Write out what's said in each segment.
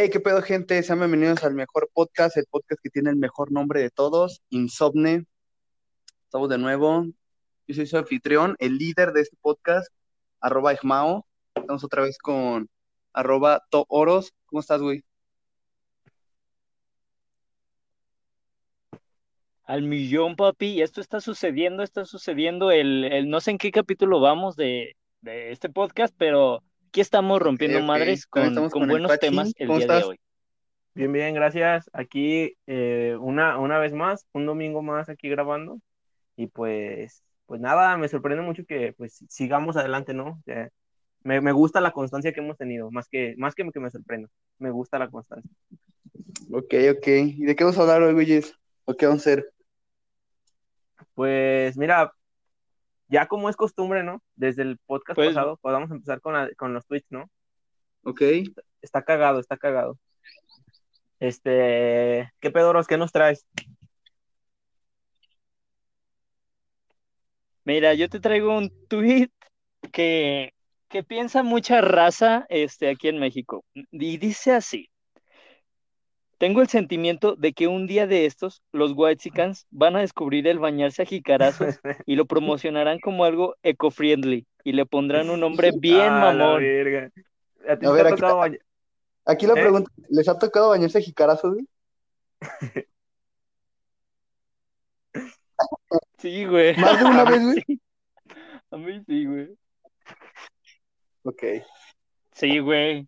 Hey, qué pedo, gente. Sean bienvenidos al mejor podcast, el podcast que tiene el mejor nombre de todos, Insomne. Estamos de nuevo. Yo soy su anfitrión, el líder de este podcast, arroba Ejmao. Estamos otra vez con arroba Tooros. ¿Cómo estás, güey? Al millón, papi. Esto está sucediendo, está sucediendo. El, el no sé en qué capítulo vamos de, de este podcast, pero aquí estamos rompiendo ok. madres con, buenos Pachi. temas el ¿Cómo día de hoy. Bien, bien, gracias. Aquí eh, una, una vez más, un domingo más aquí grabando. Y pues, pues nada, me sorprende mucho que pues sigamos adelante, ¿no? O sea, me, me gusta la constancia que hemos tenido, más que, más que que me sorprenda. Me gusta la constancia. Ok, ok. ¿Y de qué vamos a hablar hoy, güeyes? ¿O qué vamos a hacer? Pues mira, ya como es costumbre, ¿no? Desde el podcast Pues- pasado, podamos empezar con, la- con los tweets, ¿no? Ok. Está cagado, está cagado. Este, ¿qué pedoros, qué nos traes? Mira, yo te traigo un tweet que, que piensa mucha raza este, aquí en México. Y dice así. Tengo el sentimiento de que un día de estos, los Whitexicans van a descubrir el bañarse a jicarazos y lo promocionarán como algo eco-friendly y le pondrán un nombre bien Ah, la mamón. verga. ¿A ti A ver, aquí- bañ- Aquí la ¿Eh? pregunta, ¿les ha tocado bañarse jicarazos, güey? Sí, güey. ¿Más de una vez, güey? Sí. A mí sí, güey. Ok. Sí, güey.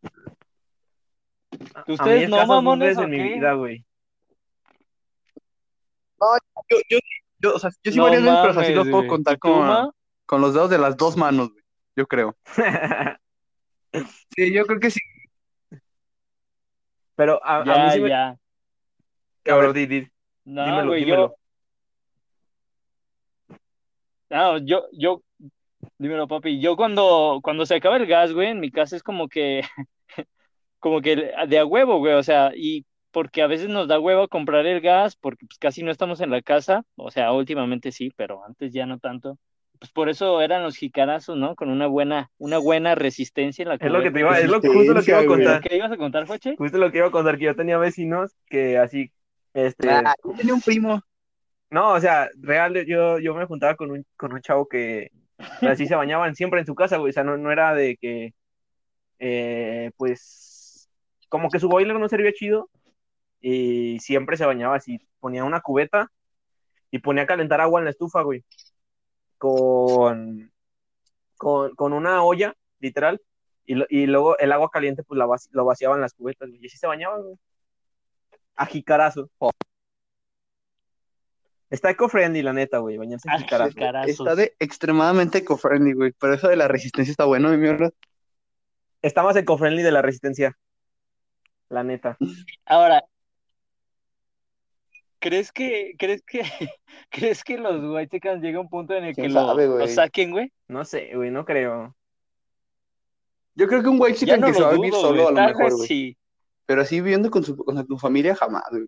A ¿Ustedes mí no, mamones, en mi vida, güey. Yo, yo, yo, o sea, yo sí No varias veces, pero o sea, sí mames, los puedo contar ¿Y tú, con, con los dedos de las dos manos, güey. Yo creo. Sí, yo creo que sí. Pero a, a mí Ya, sí me... ya. Cabrón, di, di. No, dímelo, güey, dímelo. yo. No, yo, yo. Dímelo, papi. Yo cuando, cuando se acaba el gas, güey, en mi casa es como que. Como que de a huevo, güey. O sea, y porque a veces nos da huevo comprar el gas, porque pues casi no estamos en la casa. O sea, últimamente sí, pero antes ya no tanto. Pues por eso eran los jicarazos, ¿no? Con una buena, una buena resistencia en la Es lo que te iba, es lo, justo lo que iba a contar. ¿Qué ibas a contar, Joche? Justo lo que iba a contar, que yo tenía vecinos que así, este, Ah, yo tenía un primo. no, o sea, real, yo, yo me juntaba con un, con un chavo que así se bañaban siempre en su casa, güey, o sea, no, no era de que, eh, pues, como que su boiler no servía chido y siempre se bañaba así, ponía una cubeta y ponía a calentar agua en la estufa, güey, con, con, con una olla, literal, y, lo- y luego el agua caliente, pues la vaci- lo vaciaban en las cubetas, güey, y así se bañaban, güey. A jicarazo. Está eco-friendly, la neta, güey, bañarse a jicarazo. Está de extremadamente eco-friendly, güey. Pero eso de la resistencia está bueno, mi mierda. Está más eco-friendly de la resistencia. La neta. Ahora, ¿crees que, crees que, crees que los Whitexicans llega un punto en el que ¿Quién lo, sabe, lo güey? saquen, güey? No sé, güey, no creo. Yo creo que un white chicken no que se lo va a vivir solo güey. a lo mejor, güey. sí. Pero así viviendo con su, con su familia jamás, güey.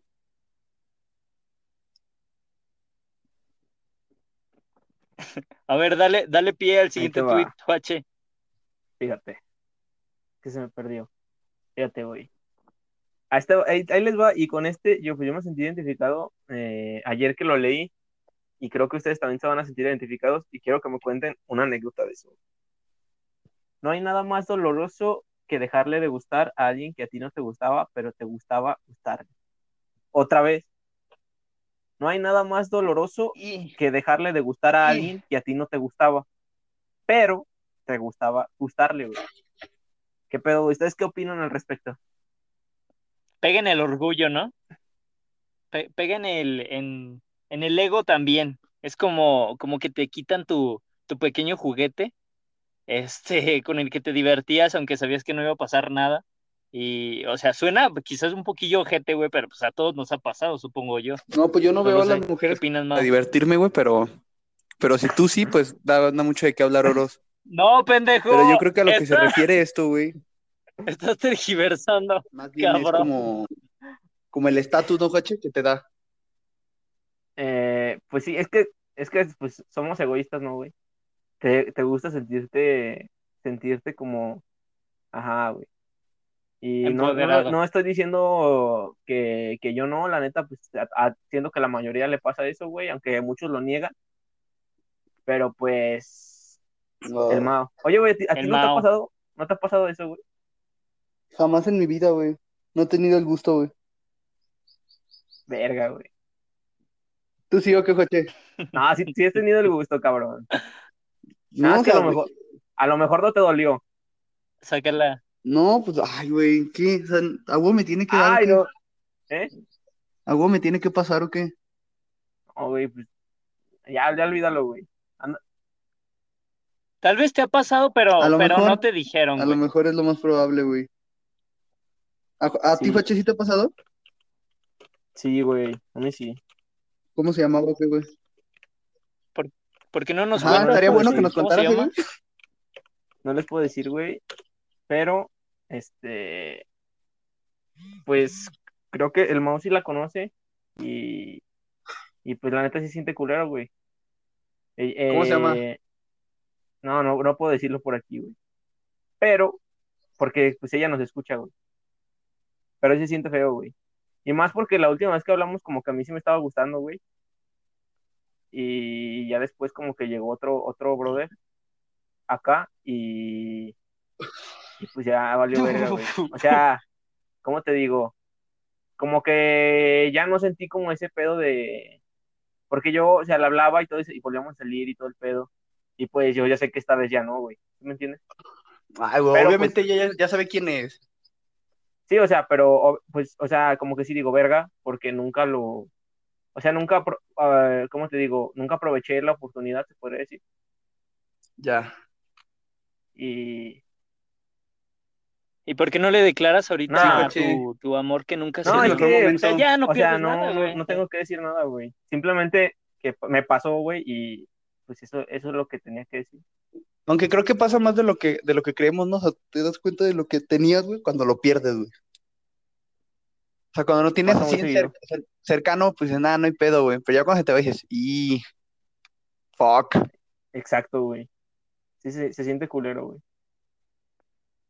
A ver, dale, dale pie al siguiente tweet, Juache. Fíjate. Que se me perdió. Fíjate, güey. Ahí, está- ahí, ahí les va. Y con este, yo, pues, yo me sentí identificado eh, ayer que lo leí. Y creo que ustedes también se van a sentir identificados. Y quiero que me cuenten una anécdota de eso. No hay nada más doloroso que dejarle de gustar a alguien que a ti no te gustaba, pero te gustaba gustarle. Otra vez. No hay nada más doloroso que dejarle de gustar a alguien que a ti no te gustaba, pero te gustaba gustarle, güey. ¿Qué pedo? ¿Ustedes qué opinan al respecto? Peguen el orgullo, ¿no? Pe- peguen el, en, en el ego también. Es como, como que te quitan tu, tu pequeño juguete, este, con el que te divertías, aunque sabías que no iba a pasar nada. Y, o sea, suena quizás un poquillo ojete, güey, pero pues a todos nos ha pasado, supongo yo. No, pues yo no, No veo a las sé. ¿Qué mujeres más? divertirme, güey, pero, pero si tú sí, pues da, da mucho de qué hablar, Oros. No, pendejo. Pero yo creo que a lo que se refiere esto, güey, Estás tergiversando. más bien es como, como el estatus, ¿no, Hache? Que te da. Eh, pues sí, es que, es que pues, somos egoístas, ¿no, güey? Te, te gusta sentirte, sentirte como, ajá, güey. Y no, no, estoy diciendo que, que yo no, la neta, pues a- a- siento que la mayoría le pasa eso, güey, aunque muchos lo niegan. Pero pues, No, el Mao. Oye, güey, ¿a ti- ¿a no te ha pasado? ¿No te ha pasado eso, güey? Jamás en mi vida, güey. No he tenido el gusto, güey. Verga, güey. ¿Tú sí o qué, Joche? No, sí, sí has tenido el gusto, cabrón. No, es que a lo mejor, a lo mejor no te dolió. Sácala. no, pues, ay, güey, ¿qué? O sea, ¿a huevo me tiene que dar Ay, no. ¿Eh? ¿A huevo me tiene que pasar o qué? No, güey, pues, ya, ya olvídalo, güey. Tal vez te ha pasado, pero, pero mejor- no te dijeron, A lo mejor es lo más probable, güey. ¿A, a ti. Joche, sí te ha pasado? Sí, güey, a mí sí. ¿Cómo se llamaba o qué, güey? ¿Por qué no nos cuentas? estaría bueno que nos ¿Cómo se contaras, llama? güey. No les puedo decir, güey, pero, este, pues, creo que el Mao sí la conoce y, y pues la neta sí siente culero, güey. Eh, ¿Cómo se llama? No, no, no puedo decirlo por aquí, güey. Pero, porque pues ella nos escucha, güey. Pero sí siente feo, güey. Y más porque la última vez que hablamos como que a mí sí me estaba gustando, güey. Y ya después como que llegó otro, otro brother acá y, y pues ya valió verga, güey. O sea, ¿cómo te digo? Como que ya no sentí como ese pedo de... Porque yo, o sea, le hablaba y todo eso, y volvíamos a salir y todo el pedo. Y pues yo ya sé que esta vez ya no, güey. ¿Sí ¿Me entiendes? Ay, güey, Pero, obviamente ya, ya sabe quién es. Sí, o sea, pero pues, o sea, como que sí digo verga, porque nunca lo, o sea, nunca, ah, ¿cómo te digo? Nunca aproveché la oportunidad, se podría decir. Ya. Y ¿Y por qué no le declaras ahorita No, tu, tu amor que nunca no, se es dio? que, O sea, ya no o sea, no, nada, güey. no tengo que decir nada, güey. Simplemente que me pasó, güey, y pues eso, eso es lo que tenía que decir. Aunque creo que pasa más de lo que, de lo que creemos, ¿no? O sea, te das cuenta de lo que tenías, güey, cuando lo pierdes, güey. O sea, cuando no tienes así cercano, pues nada, no hay pedo, güey. Pero ya cuando se te va dices, y fuck. Exacto, güey. Sí, se, se siente culero, güey.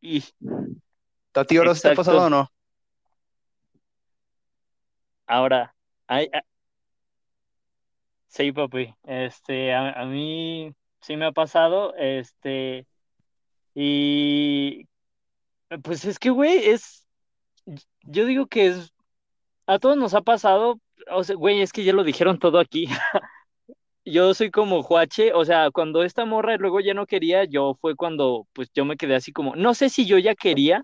Y ¿A ti ahora sí te ha pasado o no? ahora, ay, ah, sí, papi, este, a, a mí sí me ha pasado, este, y pues es que, güey, es, yo digo que es, a todos nos ha pasado, o sea, güey, es que ya lo dijeron todo aquí. Yo soy como Juache, o sea, cuando esta morra luego ya no quería, yo fue cuando, pues yo me quedé así como, no sé si yo ya quería,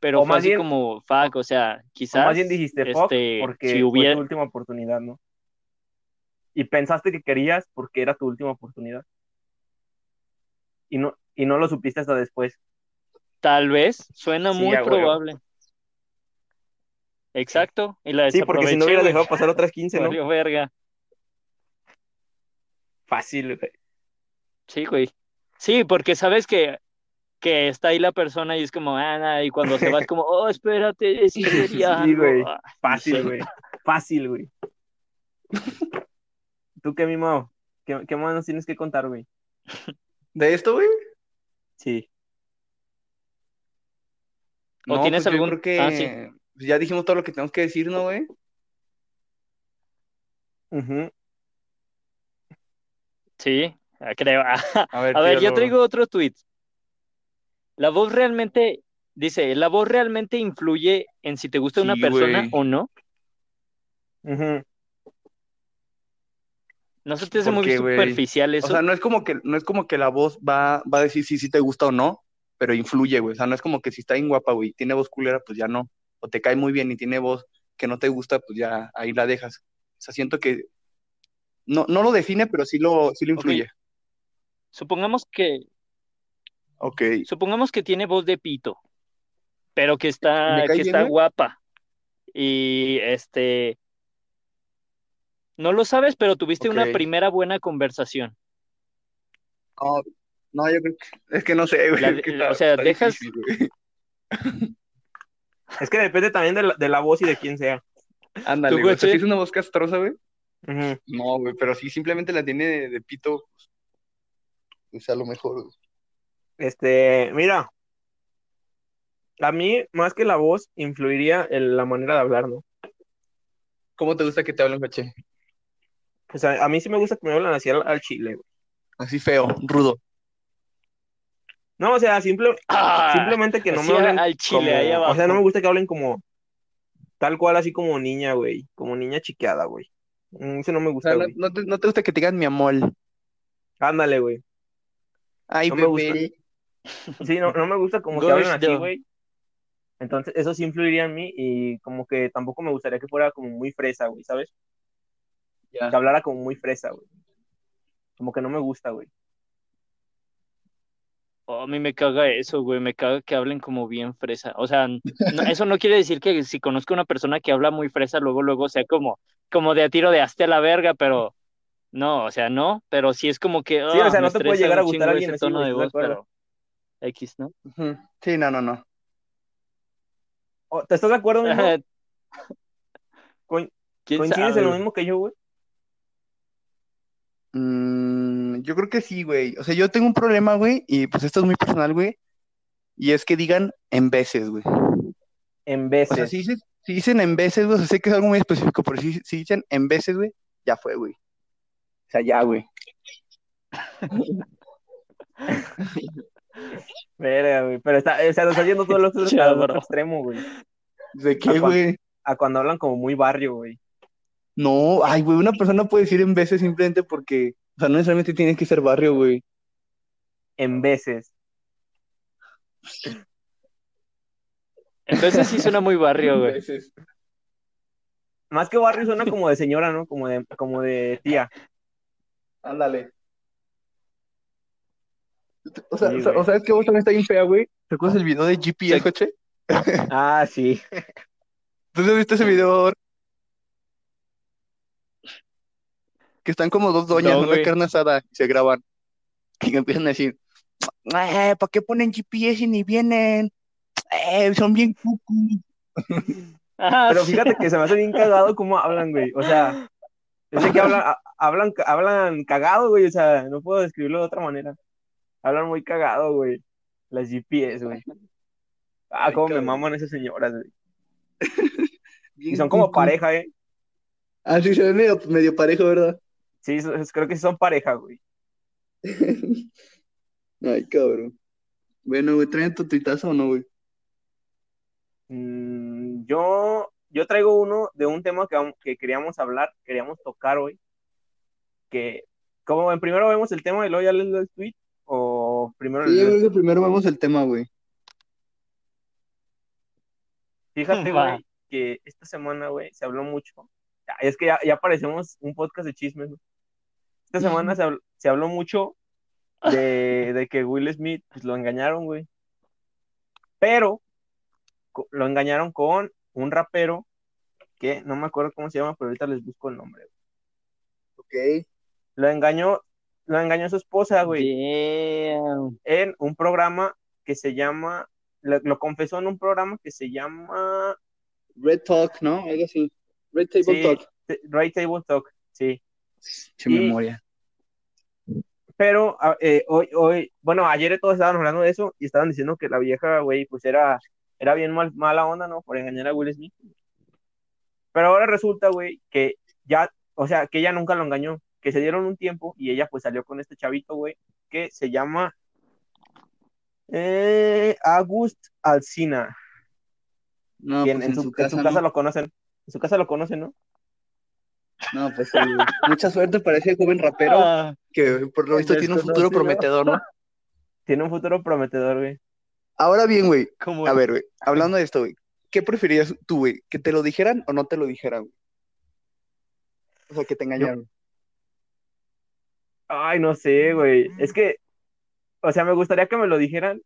pero O fue más así bien- como, fuck, o sea, O quizás, más bien dijiste fuck este, porque si fue hubiera, tu última oportunidad, ¿no? Y pensaste que querías porque era tu última oportunidad. Y no, y no lo supiste hasta después. tal vez, suena Sí, muy probable. Exacto, y la Sí, porque si no hubiera güey, dejado pasar otras 15, ¿no? verga. Fácil, güey. Sí, güey. Sí, porque sabes que, que está ahí la persona y es como, ah, y cuando se va es como, oh, espérate, sí quería Sí, güey. algo". Ah, Fácil, sí. güey. Fácil, güey. ¿Tú qué, Mimo? ¿Qué, qué más nos tienes que contar, güey? ¿De esto, güey? Sí. ¿O No, tienes pues yo algún- creo que ah, sí. ya dijimos todo lo que tenemos que decir, ¿no, güey? Ujú. Sí, ah, creo. A ver, A ver, yo traigo otro tweet. La voz realmente, dice, ¿la voz realmente influye en si te gusta una persona o no? Ujú. ¿No se te hace ¿Por muy superficial O eso? sea, no es como que, no es como que la voz va, va a decir si sí te gusta o no, pero influye, güey. O sea, no es como que si está bien guapa, güey, tiene voz culera, pues ya no. O te cae muy bien y tiene voz que no te gusta, pues ya ahí la dejas. O sea, siento que no, no lo define, pero sí lo, sí lo influye. Supongamos que, Ok. supongamos que tiene voz de pito, pero que está, ¿Me cae que bien, está guapa. Y este, no lo sabes, pero tuviste una primera buena conversación. No, no, yo creo que es que no sé, güey. La es de- que está- o sea, dejas- difícil. Es que depende también de la, de la voz y de quién sea. Ándale, ¿Tú, güey. Si es una voz castrosa, güey. No, güey, pero si simplemente la tiene de, de pito, pues a lo mejor. güey. Este, mira. A mí, más que la voz, influiría en la manera de hablar, ¿no? ¿Cómo te gusta que te hablen, coche? O sea, a mí sí me gusta que me hablen así al, al chile, güey. Así feo, rudo. No, o sea, simple, Ah, simplemente que no me hablen al chile, como- ahí abajo. O sea, no me gusta que hablen como tal cual, así como niña, güey. Como niña chiqueada, güey. Mm, Eso no me O gusta, sea, no, no te, no te gusta que te digan mi amor. Ándale, güey. Ay, No me gusta. bebé. Sí, no, no me gusta como que hablen así, güey. Entonces, eso sí influiría en mí y como que tampoco me gustaría que fuera como muy fresa, güey, ¿sabes? Que hablara como muy fresa, güey. Como que no me gusta, güey. Oh, a mí me caga eso, güey, me caga que hablen como bien fresa. O sea, no- eso no quiere decir que si conozco a una persona que habla muy fresa, luego, luego sea como, como de a tiro de hasta la verga, pero no, o sea, no, pero sí es como que, Sí, o ah, sea, no te puede llegar a gustar chingo alguien ese así, tono güey, de ¿estás de voz, pero X, ¿no? Sí, no, no, no. Oh, ¿Te estás de acuerdo, mismo? Coin- ¿Quién ¿Coincides sabe, en lo mismo que yo, güey? Mm, yo creo que sí, güey. O sea, yo tengo un problema, güey, y pues esto es muy personal, güey. Y es que digan en veces, güey. En O veces. sea, si dicen, si dicen en veces, güey, o sea, sé que es algo muy específico, pero si, si dicen en veces, güey, ya fue, güey. O sea, ya, güey. Verga, güey. Pero está, o sea, lo está yendo todo el otro, Ya, al otro bro. extremo, güey. ¿De qué, ¿A cuán- güey? A cuando hablan como muy barrio, güey. No, ay, güey, una persona puede decir en veces simplemente porque, o sea, no necesariamente tiene que ser barrio, güey. En veces. En veces sí suena muy barrio, En güey. veces. Más que barrio suena como de señora, ¿no? Como de, como de tía. Ándale. O sea, Sí, o sea, güey. o sea, es que vos también está bien fea, güey. ¿Te acuerdas el video de GP el coche? Ah, sí. ¿Tú has visto ese video? Que están como dos doñas No, en una carne asada y se graban. Y empiezan a decir, eh, ¿para qué ponen GPS y ni vienen? Eh, son bien cucu. Ah, Pero sí. fíjate que se me hace bien cagado cómo hablan, güey. O sea, es de que hablan, hablan, hablan cagado, güey. O sea, no puedo describirlo de otra manera. Hablan muy cagado, güey. Las GPS, güey. Ah, Ay, cómo me maman esas señoras, güey. Y son como pareja, ¿eh? Ah, sí, se ve medio, medio parejo, ¿verdad? Sí, creo que sí son pareja, güey. Ay, cabrón. Bueno, güey, ¿traen tu tuitazo o no, güey? Mm, yo, yo traigo uno de un tema que, queríamos hablar, queríamos tocar hoy. Que, como en primero vemos el tema y luego ya les doy el tweet, o primero Sí, les yo doy- creo que primero vemos el tema, güey. Fíjate, Va. güey, que esta semana, güey, se habló mucho. Ya, Es que ya, ya parecemos un podcast de chismes, güey. Esta semana se, habl- se habló mucho de, de que Will Smith pues, lo engañaron, güey. Pero lo engañaron con un rapero que no me acuerdo cómo se llama, pero ahorita les busco el nombre. Ok. Lo engañó, lo engañó su esposa, güey, Damn. en un programa que se llama, lo, lo confesó en un programa que se llama Red Talk, ¿no? Algo así. Red Table Sí. Talk. Right Table Talk, sí. Memoria. Pero a- eh, hoy, hoy, bueno, ayer todos estaban hablando de eso y estaban diciendo que la vieja, güey, pues era, era bien mal, mala onda, ¿no? Por engañar a Will Smith. Pero ahora resulta, güey, que ya, o sea, que ella nunca lo engañó, que se dieron un tiempo y ella pues salió con este chavito, güey, que se llama eh, August Alsina. No, pues en, en su, su en casa, su casa ¿no? lo conocen. En su casa lo conocen, ¿no? No, pues sí. Mucha suerte para ese joven rapero Ah, que por lo visto tiene un futuro prometedor, ¿no? Tiene un futuro prometedor, güey. Ahora bien, güey, a ver, güey, hablando de esto, güey, ¿qué preferirías tú, güey? ¿Que te lo dijeran o no te lo dijeran, güey? O sea, que te engañaron. Ay, no sé, güey. Es que, o sea, me gustaría que me lo dijeran,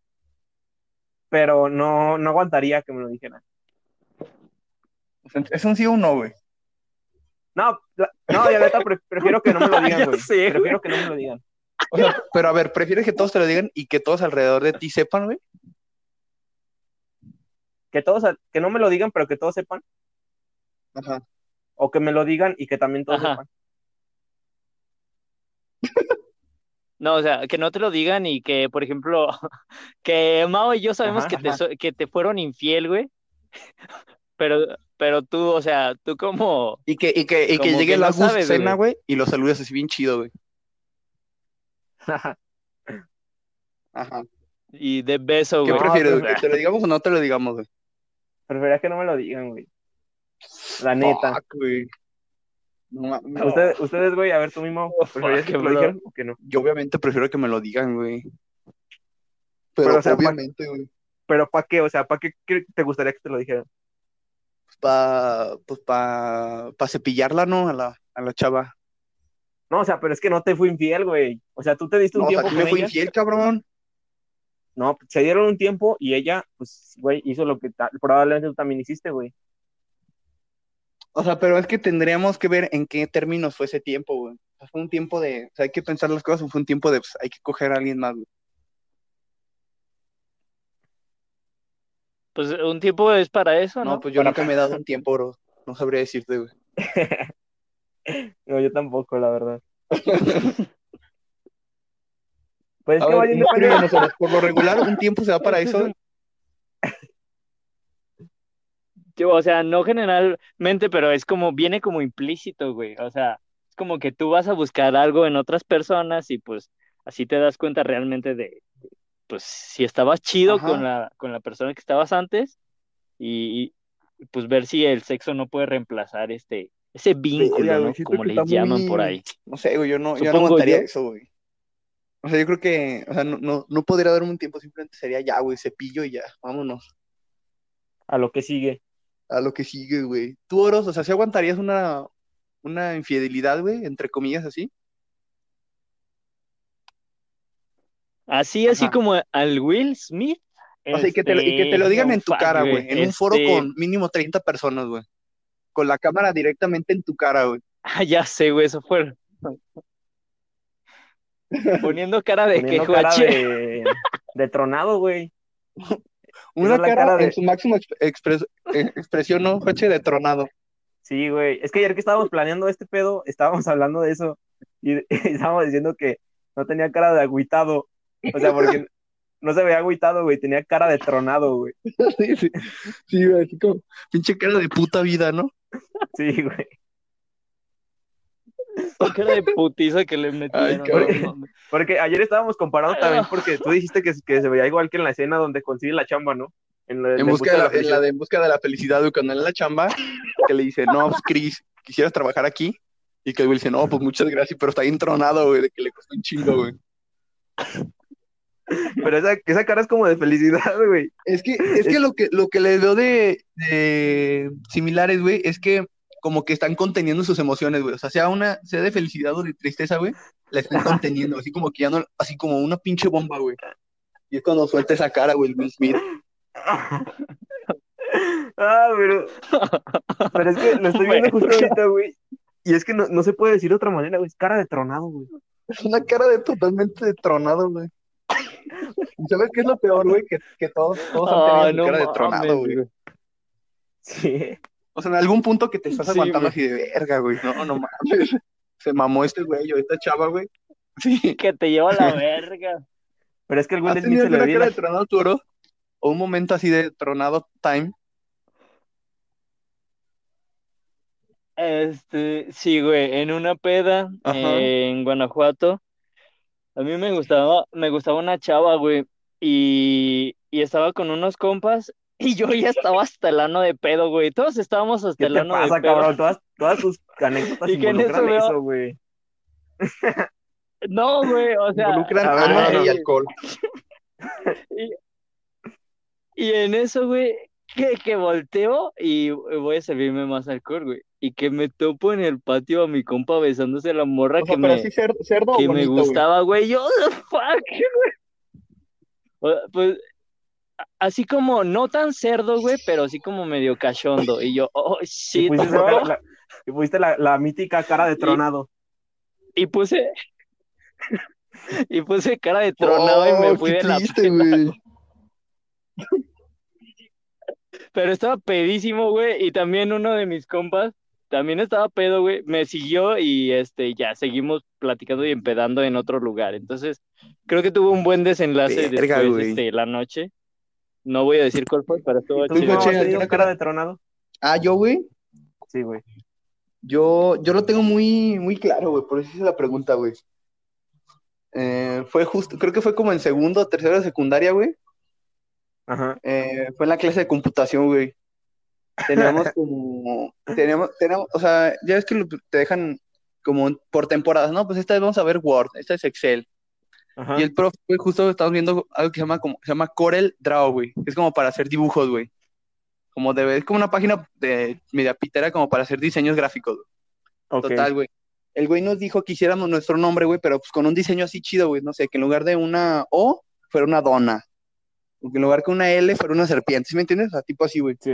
pero no, no aguantaría que me lo dijeran. Es un sí o un no, güey. No, la- no, ya neta, pre- prefiero que no me lo digan, güey. sé. Prefiero que no me lo digan. O sea, pero a ver, ¿prefieres que todos te lo digan y que todos alrededor de ti sepan, güey? Que todos, que no me lo digan, pero que todos sepan. Ajá. O que me lo digan y que también todos Ajá. sepan. No, o sea, que no te lo digan y que, por ejemplo, que Mao y yo sabemos Ajá, que, te, ajá. que te fueron infiel, güey. Pero, pero tú, o sea, tú como, Y que, y que, y que llegue que la no cena, güey. y lo saludes así bien chido, güey. Ajá. y de beso, ¿Qué güey. prefieres, pero- güey? ¿Que te lo digamos o no te lo digamos, güey? Prefería que no me lo digan, güey. La neta. Fuck, güey. No, ma- no. Ustedes, ustedes, güey, a ver tú mismo, Oh, ¿preferías que te lo dijeran o que no? Yo obviamente prefiero que me lo digan, güey. Pero, Pero, o sea, pa- obviamente, güey. Pero ¿para qué? O sea, ¿para qué te gustaría que te lo dijeran? Pa, pues pa, pa cepillarla, ¿no? A la, a la chava. No, o sea, pero es que no te fui infiel, güey. O sea, tú te diste un No, o sea, tiempo me infiel, cabrón. No, se dieron un tiempo y ella, pues, güey, hizo lo que probablemente tú también hiciste, güey. O sea, pero es que tendríamos que ver en qué términos fue ese tiempo, güey. O sea, fue un tiempo de, o sea, hay que pensar las cosas, fue un tiempo de, pues, hay que coger a alguien más, güey. Pues un tiempo es para eso, No, ¿no? pues yo Para- nunca me he dado un tiempo, bro. No sabría decirte, güey. No, yo tampoco, la verdad. Pues es que ver, vayan de inscríbenos, Oros. por lo regular, un tiempo se da para eso. Yo, o sea, no generalmente, pero es como, viene como implícito, güey. O sea, es como que tú vas a buscar algo en otras personas y pues así te das cuenta realmente de, pues, si estabas chido Ajá. con la, con la persona que estabas antes y, y, pues ver si el sexo no puede reemplazar este, ese vínculo, ¿no? Como le llaman muy- por ahí. No sé, güey, yo no, yo no aguantaría yo. eso, güey. O sea, yo creo que, o sea, no, no, no podría darme un tiempo, simplemente sería ya, güey, cepillo y ya, vámonos. a lo que sigue. A lo que sigue, güey. Tú, Oros, o sea, ¿sí aguantarías una, una infidelidad, güey, entre comillas así? Así, así Ajá. como al Will Smith. O sea, y que te, lo- y que te lo este, digan no, en tu fuck, cara, güey, en un foro Este, con mínimo 30 personas, güey. Con la cámara directamente en tu cara, güey. Ah, ya sé, güey, eso fue. Poniendo cara de que cara de, de tronado, güey. Una cara, cara de- en su máxima expres- eh, expresión, ¿no? Coche de tronado. Sí, güey. Es que ayer que estábamos planeando este pedo, estábamos hablando de eso y, y estábamos diciendo que no tenía cara de agüitado. O sea, porque no se veía agüitado, güey. Tenía cara de tronado, güey. sí, sí, sí, güey, así como pinche cara de puta vida, ¿no? Sí, güey. La cara de putiza que le metieron. cabrón. no mames. Porque ayer estábamos comparando también porque tú dijiste que, que se veía igual que en la escena donde consigue la chamba, ¿no? En, la- En de busca de la, en felicidad. la de en busca de la felicidad, güey, cuando en la chamba, que le dice, no, pues, Chris, ¿quisieras trabajar aquí? Y que el güey dice, no, pues muchas gracias, pero está ahí entronado, güey, de que le costó un chingo, güey. Pero esa, esa cara es como de felicidad, güey. Es que, es que lo que, lo que le veo de, de similares, güey, es que como que están conteniendo sus emociones, güey. O sea, sea una, sea de felicidad o de tristeza, güey, la están conteniendo, así como que ya no, así como una pinche bomba, güey. Y es cuando suelta esa cara, güey, el Will Smith. Ah, pero. Pero es que lo estoy viendo justo ahorita, güey. Y es que no, no se puede decir de otra manera, güey. Es cara de tronado, güey. Es una cara de totalmente detronado, güey. ¿Y sabes qué es lo peor, güey? Que, que todos, todos han tenido su no cara de tronado, güey. güey. Sí. O sea, en algún punto que te estás Sí, aguantando güey. así de verga, güey. No, no mames. Se mamó este güey o esta chava, güey. Sí. Que te lleva a la verga. Pero es que el Will ¿Has Smith tenido se le cara la- de tronado, tu oro? ¿O un momento así de tronado time? Este, sí, güey, en una peda eh, en Guanajuato, a mí me gustaba, me gustaba una chava, güey, y, y estaba con unos compas y yo ya estaba hasta el ano de pedo, güey. Todos estábamos hasta ¿Qué el te ano de pasa, pedo. cabrón? Todas, todas tus anécdotas Y que en involucran eso eso, güey. No, güey, o sea, Involucran a ver, ano no, y alcohol. y en eso, güey, que, que volteo y voy a servirme más alcohol, güey. Y que me topo en el patio a mi compa besándose a la morra O sea, que me, así cerdo, cerdo que me bonito, güey. gustaba, güey. Yo, the fuck, güey. Pues, así como, no tan cerdo, güey, pero así como medio cachondo. Y yo, oh, Y shit, pusiste, bro. la, y pusiste la, la mítica cara de tronado. Y puse, y puse cara de tronado y me Oh, fui de la triste, güey. Pero estaba pedísimo, güey, y también uno de mis compas también estaba pedo, güey, me siguió y este, ya seguimos platicando y empedando en otro lugar. Entonces, creo que tuvo un buen desenlace Verga, después este, la noche. No voy a decir cuál fue, pero estuvo ¿Tú Tú, chido. no has Joche, tenido ¿alguna cara cara? de tronado? Ah, yo, güey. Sí, güey. Yo, yo lo tengo muy, muy claro, güey, por eso hice la pregunta, güey. Eh, fue justo, creo que fue como en segundo o tercero de secundaria, güey. Ajá. Eh, fue en la clase de computación, güey. Teníamos como, teníamos, teníamos, o sea, ya ves que te dejan como por temporadas, ¿no? Pues esta vez vamos a ver Word, esta es Excel. Ajá. Y el profe, güey, justo estamos viendo algo que se llama, como, se llama Corel Draw, güey. Es como para hacer dibujos, güey. Como de, es como una página de media pitera como para hacer diseños gráficos, güey. Total, güey. El güey nos dijo que hiciéramos nuestro nombre, güey, pero pues con un diseño así chido, güey. No sé, que en lugar de una O fuera una dona. O que en lugar de una L fuera una serpiente. ¿Sí me entiendes? O sea, tipo así, güey. Sí.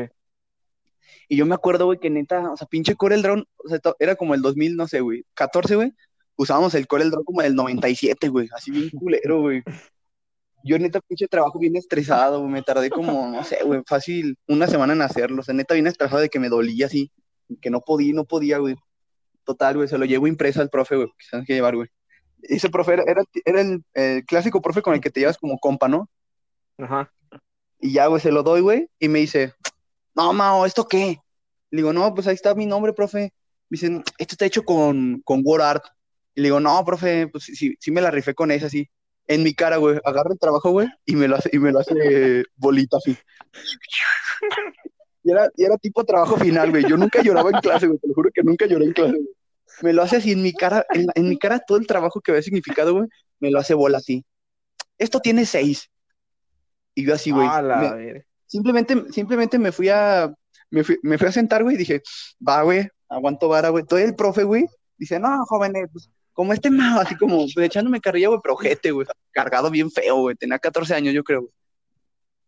Y yo me acuerdo, güey, que neta, o sea, pinche Corel Draw, o sea, era como el 2000, no sé, güey, 14, güey. Usábamos el Corel Draw como el 97, güey. Así bien culero, güey. Yo neta, pinche trabajo bien estresado, güey. Me tardé como, no sé, güey, fácil una semana en hacerlo. O sea, neta, bien estresado de que me dolía así. Que no podía, no podía, güey. Total, güey, se lo llevo impreso al profe, güey, que que llevar, güey. Ese profe era, era, era el, el clásico profe con el que te llevas como compa, ¿no? Ajá. Y ya, güey, se lo doy, güey, y me dice, no, Mao, ¿esto qué? Le digo, no, pues ahí está mi nombre, profe. Me dicen, esto está hecho con, con WordArt. Y le digo, no, profe, pues sí, sí, me la rifé con esa, así. En mi cara, güey, agarra el trabajo, güey, y me lo hace, y me lo hace bolita así. Y era, y era tipo trabajo final, güey. Yo nunca lloraba en clase, güey, te lo juro que nunca lloré en clase, güey. Me lo hace así en mi cara, en, en mi cara todo el trabajo que había significado, güey, me lo hace bola así. Esto tiene seis. Y yo así, güey. La me-. Simplemente, simplemente me fui a, me fui, me fui a sentar, güey, y dije, va, güey, aguanto vara, güey. Todo el profe, güey, dice, no, jóvenes, pues, como este mao, así como, pues, echándome carrilla, güey, pero ojete, güey, cargado bien feo, güey, tenía 14 años, yo creo, güey.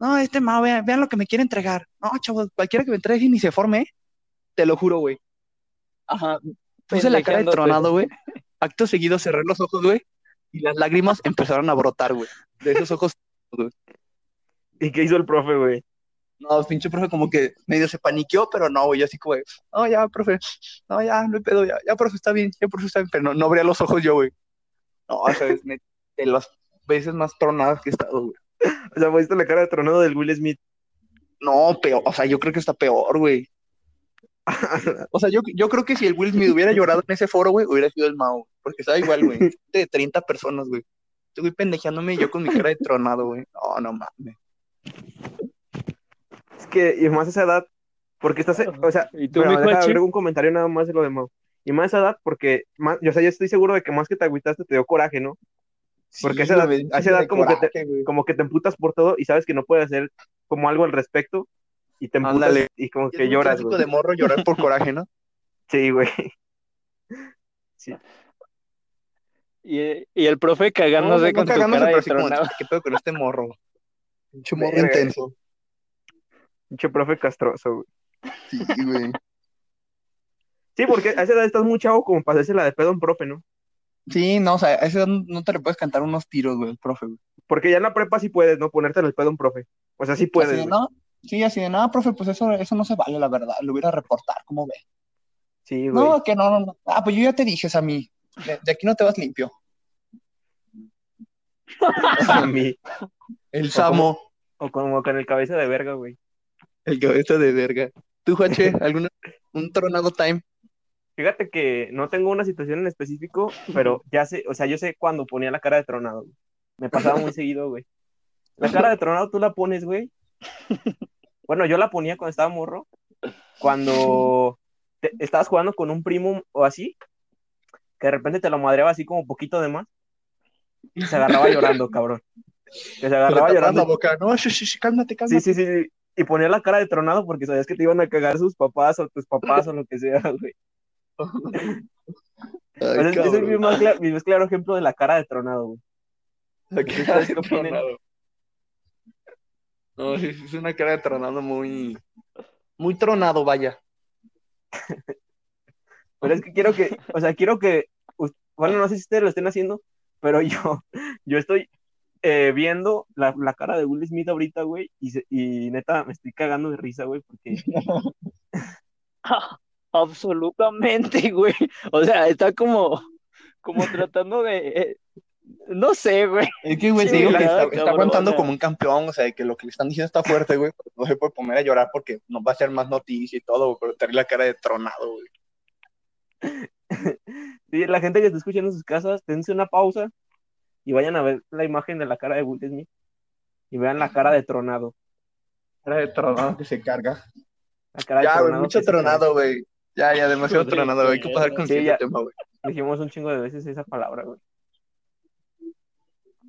No, este mao, vean, vean lo que me quiere entregar. No, chavos, cualquiera que me entregue ni se forme, ¿eh? te lo juro, güey. Ajá, puse la cara de tronado, güey. Acto seguido cerré los ojos, güey, y las lágrimas empezaron a brotar, güey, de esos ojos. ¿Y qué hizo el profe, güey? No, pinche profe como que medio se paniqueó, pero no, güey, así como, de, no, ya, profe, no, ya, no hay pedo, ya, ya, profe, está bien, ya, profe, está bien, pero no, no abría los ojos yo, güey. No, o sea, es de las veces más tronadas que he estado, güey. O sea, fuiste la cara de tronado del Will Smith. No, peor, o sea, yo creo que está peor, güey. O sea, yo, yo creo que si el Will Smith hubiera llorado en ese foro, güey, hubiera sido el Mao, porque estaba igual, güey, de 30 personas, güey. Estoy pendejeándome yo con mi cara de tronado, güey. No, no mames. Es que, y más a esa edad, porque estás, o sea, ¿Y tú, bueno, deja agrego un comentario nada más de lo de Mau. Y más a esa edad, porque, más, yo, o sea, yo estoy seguro de que más que te agüitaste te dio coraje, ¿no? Porque a esa edad- a esa edad como que te- güey. Como que te emputas por todo y sabes que no puedes hacer como algo al respecto y te emputas Ándale. y como Es que muy lloras, güey. de morro llorar por coraje, ¿no? Sí, güey. Y, y el profe cagándose no con tu cara de así como, tronado. ¿qué pedo con este morro? Pinche morro intenso. Pinche profe castroso, güey. Sí, güey. Sí, porque a esa edad estás muy chavo como para hacerse la de pedo a un profe, ¿no? Sí, no, o sea, a esa edad no te le puedes cantar unos tiros, güey, el profe, güey. Porque ya en la prepa sí puedes, ¿no? Ponerte en el pedo a un profe. O sea, sí puedes. Así de, güey. no, sí, así de, no, profe, pues eso, eso no se vale, la verdad. Lo hubiera a reportar, ¿cómo ve? Sí, güey. No, que no, no, no. Ah, pues yo ya te dije, a mí. De, de aquí no te vas limpio. A mí. El. Samo, O como con el cabeza de verga, güey. El cabeza de verga. ¿Tú, Juanche, alguna, un tronado time? Fíjate que no tengo una situación en específico, pero ya sé, o sea, yo sé cuando ponía la cara de tronado. güey. Me pasaba muy seguido, güey. La cara de tronado tú la pones, güey. Bueno, yo la ponía cuando estaba morro. Cuando te- estabas jugando con un primo o así, que de repente te lo madreaba así como poquito de más. Y se agarraba llorando, cabrón. Que se agarraba la llorando. boca. No, sh, sh, sh, cálmate, Sí, cálmate. sí, sí, sí. Y ponía la cara de tronado porque sabías que te iban a cagar sus papás o tus papás o lo que sea, güey. Ay, ese es mi cabrón. más, cla- mi más claro ejemplo de la cara de tronado, güey. La ¿Ustedes cara de tronado. No, sí, sí, es una cara de tronado muy, muy tronado, vaya. Pero es que quiero que, o sea, quiero que, bueno, no sé si ustedes lo estén haciendo, pero yo, yo estoy eh, viendo la, la cara de Will Smith ahorita, güey, y, se- y neta me estoy cagando de risa, güey, porque Absolutamente, güey. O sea, está como, como tratando de, no sé, güey. Es que, güey, Sí, digo que está, está cabrón, aguantando o sea. como un campeón, o sea, de que lo que le están diciendo está fuerte, güey, no se puede poner a llorar porque nos va a hacer más noticia y todo, güey, pero tener la cara de tronado, güey. Sí, la gente que está escuchando en sus casas, dense una pausa y vayan a ver la imagen de la cara de Will Smith y vean la cara de tronado. Cara de tronado que se carga. La cara de Ya, güey, tronado mucho que se tronado, güey. Ya, ya, demasiado Joder, tronado, güey. Hay que pasar con Sí, ya. tema, güey. Dijimos un chingo de veces esa palabra, güey.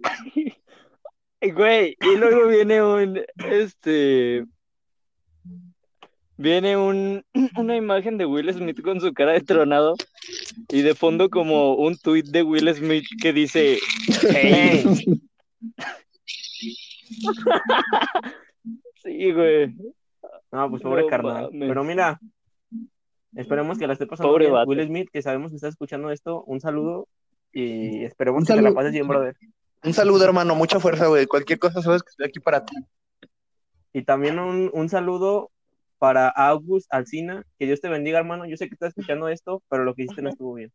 Güey, y luego viene un, este, viene un, una imagen de Will Smith con su cara de tronado y de fondo como un tuit de Will Smith que dice, hey. Sí, güey. No, pues pobre No carnal. mames. Pero mira, esperemos que la esté pasando Pobre bien. Will Smith, que sabemos que está escuchando esto, un saludo y esperemos Un que te la pases bien, brother. Un saludo, hermano. Mucha fuerza, güey. Cualquier cosa, sabes que estoy aquí para ti. Y también un, un saludo para August Alcina. Que Dios te bendiga, hermano. Yo sé que estás escuchando esto, pero lo que hiciste no estuvo bien.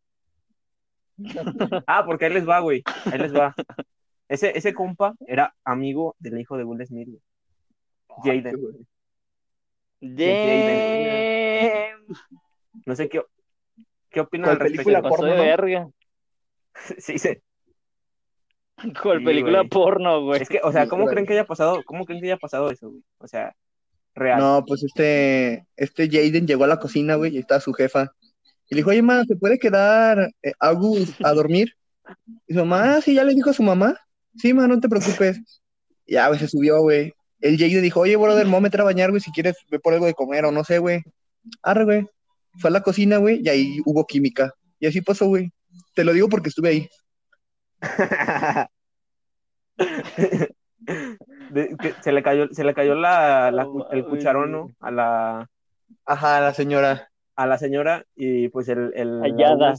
Ah, porque ahí les va, güey. Ahí les va. Ese, ese compa era amigo del hijo de Will Smith, güey. Jaden. Damn. No sé qué, qué opinan ¿Cuál al película respecto. De porno, no? verga. Sí, sí. Con Sí, película güey. porno, güey. Es que, o sea, Sí, ¿cómo güey. creen que haya pasado? ¿Cómo creen que haya pasado eso, güey? O sea, real. No, pues este, este Jaden llegó a la cocina, güey, y estaba su jefa. Y le dijo, oye, ma, ¿se puede quedar eh, Agus a dormir? Y su mamá, ah, sí, ya le dijo a su mamá. Sí, ma, no te preocupes. Y Ya, güey, se subió, güey. El Jaden dijo, oye, brother, me meter a bañar, güey, si quieres, ve por algo de comer o no sé, güey. Arre, güey. Fue a la cocina, güey, y ahí hubo química. Y así pasó, güey. Te lo digo porque estuve ahí. De- que se le cayó, se le cayó la, la el cucharón, ¿no? A la, Ajá, la señora. a la señora y pues el, el Hallada.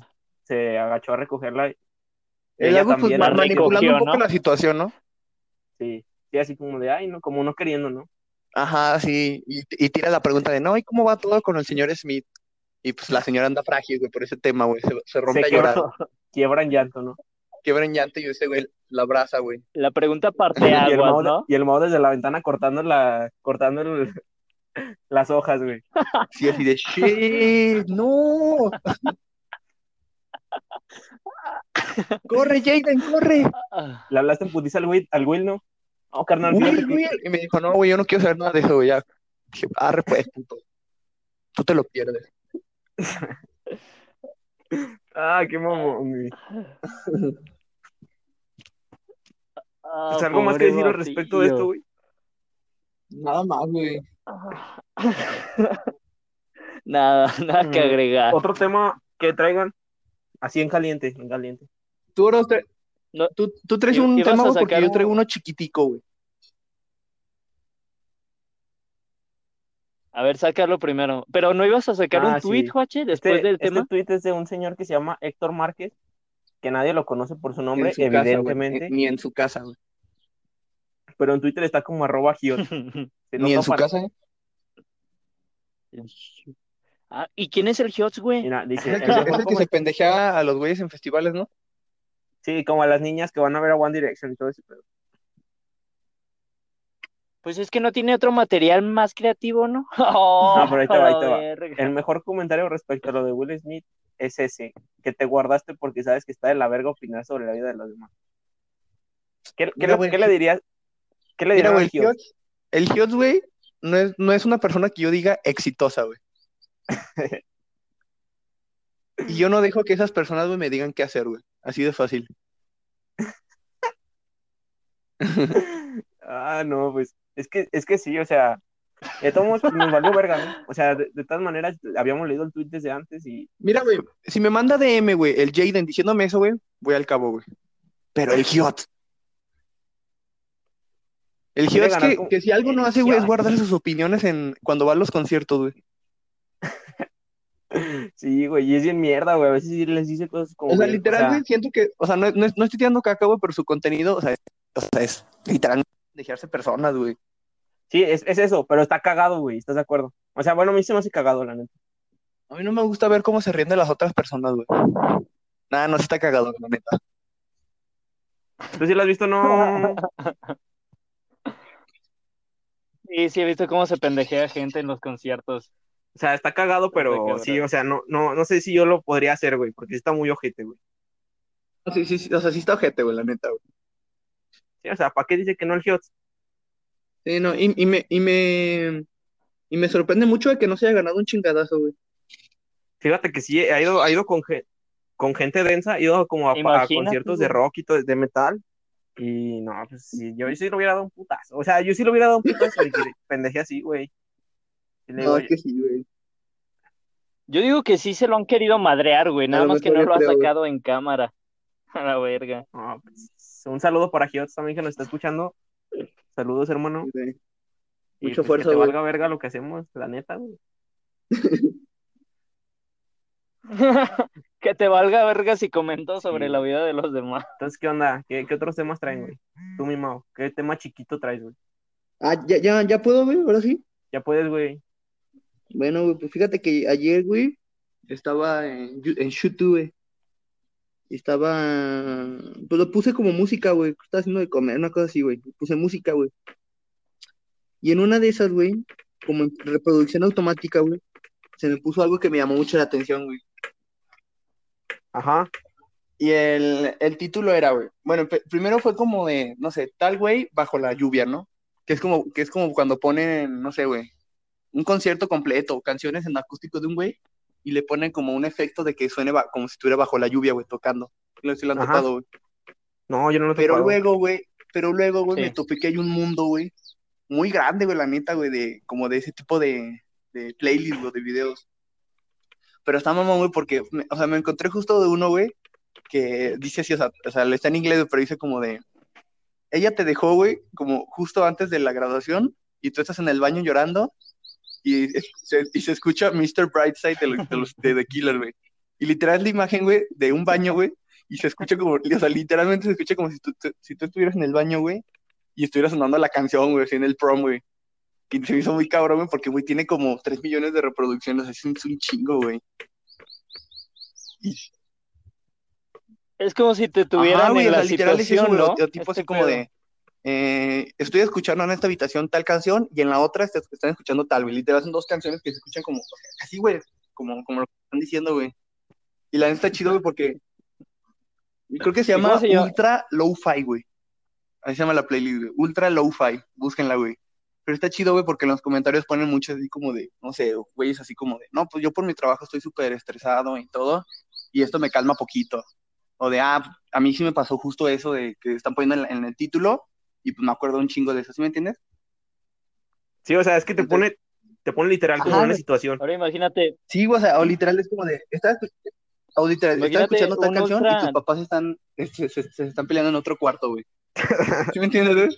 Se agachó a recogerla. El Ella Agus, pues, la manipulando recogió, un poco ¿no? la situación, ¿no? Sí, sí, así como de, ay, no, como no queriendo, ¿no? Ajá, sí. Y, y tira la pregunta de, no, ¿y cómo va todo con el señor Smith? Y pues la señora anda frágil, güey, por ese tema, güey. Se, se rompe Se a llorar. quiebra, quiebra en llanto, ¿no? Quiebra en llanto y ese güey la abraza, güey. La pregunta parte Y el aguas, Mao, ¿no? y el Mao desde la ventana cortando la, cortando el- las hojas, güey. Sí, así de, shit, no. corre, Jaden, corre. Le hablaste en putiza al Will, al Will, ¿no? No, carnal, Will, fíjate que- Will. Y me dijo, no, güey, yo no quiero saber nada de eso, güey. Ya. Dije, arre, pues, puto. Tú te lo pierdes. Ah, qué mamón, güey. Ah, ¿Tienes algo más que decir al respecto de esto, güey? Nada más, güey. Nada, nada que Mm, agregar. Otro tema que traigan, así en caliente, en caliente. Tú, tra- No, tú, tú traes un tema, porque yo traigo uno chiquitico, güey. A ver, sácalo primero. Pero no ibas a sacar Ah, un tweet, sí. Joache, después Este, del este tema. tweet es de un señor que se llama Héctor Márquez, que nadie lo conoce por su nombre, casa, evidentemente, Ni en su casa, güey. Pero en Twitter está como arroba giot. Ni en su para- casa, ¿eh? Ah, ¿y quién es el Hiots, güey? Mira, dice, Es el el que, se- es mejor el que se comen- pendejea a los güeyes en festivales, ¿no? Sí, como a las niñas que van a ver a One Direction y todo eso. pero- Pues es que no tiene otro material más creativo, ¿no? No, pero ahí te va, ahí Oh, te va. El mejor comentario respecto a lo de Will Smith es ese, que te guardaste porque sabes que está de la verga opinar sobre la vida de los demás. ¿Qué, qué Mira, le- güey, qué le dirías? ¿Qué le güey, al el Giot? Hiots, güey, no es, no es una persona que yo diga exitosa, güey. Y yo no dejo que esas personas, güey, me digan qué hacer, güey. Así de fácil. Ah, no, pues es que, es que sí, o sea, de todos modos, pues, nos valió verga, ¿no? O sea, de, de todas maneras, habíamos leído el tweet desde antes y Mira, güey, si me manda DM, güey, el Jaden diciéndome eso, güey, voy al cabo, güey. Pero el Hiot. El Hiot es que, con- que si algo no hace, güey, es guardar sus opiniones en cuando va a los conciertos, güey. sí, güey, y es bien mierda, güey, a veces sí les dice cosas como... O sea, que, literal, sea, güey, siento que, o sea, no, no, no estoy tirando caca, güey, pero su contenido, o sea, es, o sea, es literal dejarse personas, güey. Sí, es, es eso, pero está cagado, güey, ¿estás de acuerdo? O sea, bueno, a mí se me hace cagado, la neta. A mí no me gusta ver cómo se ríen de las otras personas, güey. Nah, no, sí está cagado, la neta. ¿Tú sí lo has visto? No. Sí, sí, he visto cómo se pendejea gente en los conciertos. O sea, está cagado, pero sí, o sea, no, no, no sé si yo lo podría hacer, güey, porque sí está muy ojete, güey. Sí, sí, sí, o sea, sí está ojete, güey, la neta, güey. Sí, o sea, ¿para qué dice que no el Hiots? Sí, no, y, y me, y me, y me sorprende mucho de que no se haya ganado un chingadazo, güey. Fíjate que sí, ha ido, ha ido con, ge- con gente densa, ha ido como a, a conciertos de rock y todo, de metal. Y no, pues sí, yo sí le hubiera dado un putazo. O sea, yo sí le hubiera dado un putazo y que pendeje así, güey. No, es que sí, güey. Yo digo que sí se lo han querido madrear, güey, nada más que no yo lo ha güey. sacado en cámara. A la verga. no, pues, un saludo para Hiots también que nos está escuchando. Saludos, hermano. Sí. Y, Mucha pues, fuerza, que te güey. valga verga lo que hacemos, la neta, güey. Que te valga verga si comento sobre Sí. la vida de los demás. Entonces, ¿qué onda? ¿Qué, qué otros temas traen, güey? Tú, mi Mao, ¿qué tema chiquito traes, güey? Ah, ya, ya, ya puedo, güey, ahora sí. Ya puedes, güey. Bueno, güey, pues fíjate que ayer, güey, estaba en, en YouTube, güey. Y estaba, pues lo puse como música, güey. Estaba haciendo de comer, una cosa así, güey. Puse música, güey. Y en una de esas, güey, como en reproducción automática, güey, se me puso algo que me llamó mucho la atención, güey. Ajá. Y el, el título era, güey. Bueno, primero fue como de, no sé, tal güey bajo la lluvia, ¿no? Que es como, que es como cuando ponen, no sé, güey, un concierto completo, canciones en acústico de un güey, y le ponen como un efecto de que suene como si estuviera bajo la lluvia, güey, tocando. No sé si lo han Ajá. topado, güey. No, yo no lo he Pero luego, güey, pero luego, güey, Sí. me topé que hay un mundo, güey, muy grande, güey, la neta, güey, de, como de ese tipo de, de playlist, güey, de videos. Pero está mamón, güey, porque, me- o sea, me encontré justo de uno, güey, que dice así, o sea, o sea, le está en inglés, pero dice como de, ella te dejó, güey, como justo antes de la graduación, y tú estás en el baño llorando, y, es- se, y se escucha Mr. Brightside de, los- de, los- de The Killer, güey. Y literal la imagen, güey, de un baño, güey, y se escucha como, o sea, literalmente se escucha como si tú- si tú estuvieras en el baño, güey, y estuviera sonando la canción, güey, así en el prom, güey. Y se me hizo muy cabrón, güey, porque, güey, tiene como 3 millones de reproducciones, es un chingo, güey. Y- Es como si te tuvieran Ajá, güey, en la eso, situación, güey, ¿no? o- o tipo Este así como pedo. de, eh, estoy escuchando en esta habitación tal canción y en la otra est- están escuchando tal, güey. Literal son dos canciones que se escuchan como, así, güey, como, como lo que están diciendo, güey. Y la neta está chido, güey, porque creo que se ¿Y llama se llama? Ultra Low-Fi, güey. Así se llama la playlist, güey. Ultra Low-Fi, búsquenla, güey. Pero está chido, güey, porque en los comentarios ponen mucho así como de, no sé, güeyes así como de, no, pues yo por mi trabajo estoy súper estresado y todo, y esto me calma poquito. O de, ah, a mí sí me pasó justo eso de que están poniendo en, en el título, y pues me acuerdo un chingo de eso, ¿sí me entiendes? Sí, o sea, es que te pone, te pone literal como Ajá, una situación. Ahora imagínate, Sí, o sea, o literal es como de, estás, o literal, estás escuchando tal canción y ultra- tus papás están, se, se- se están peleando en otro cuarto, güey. ¿Sí me entiendes, güey?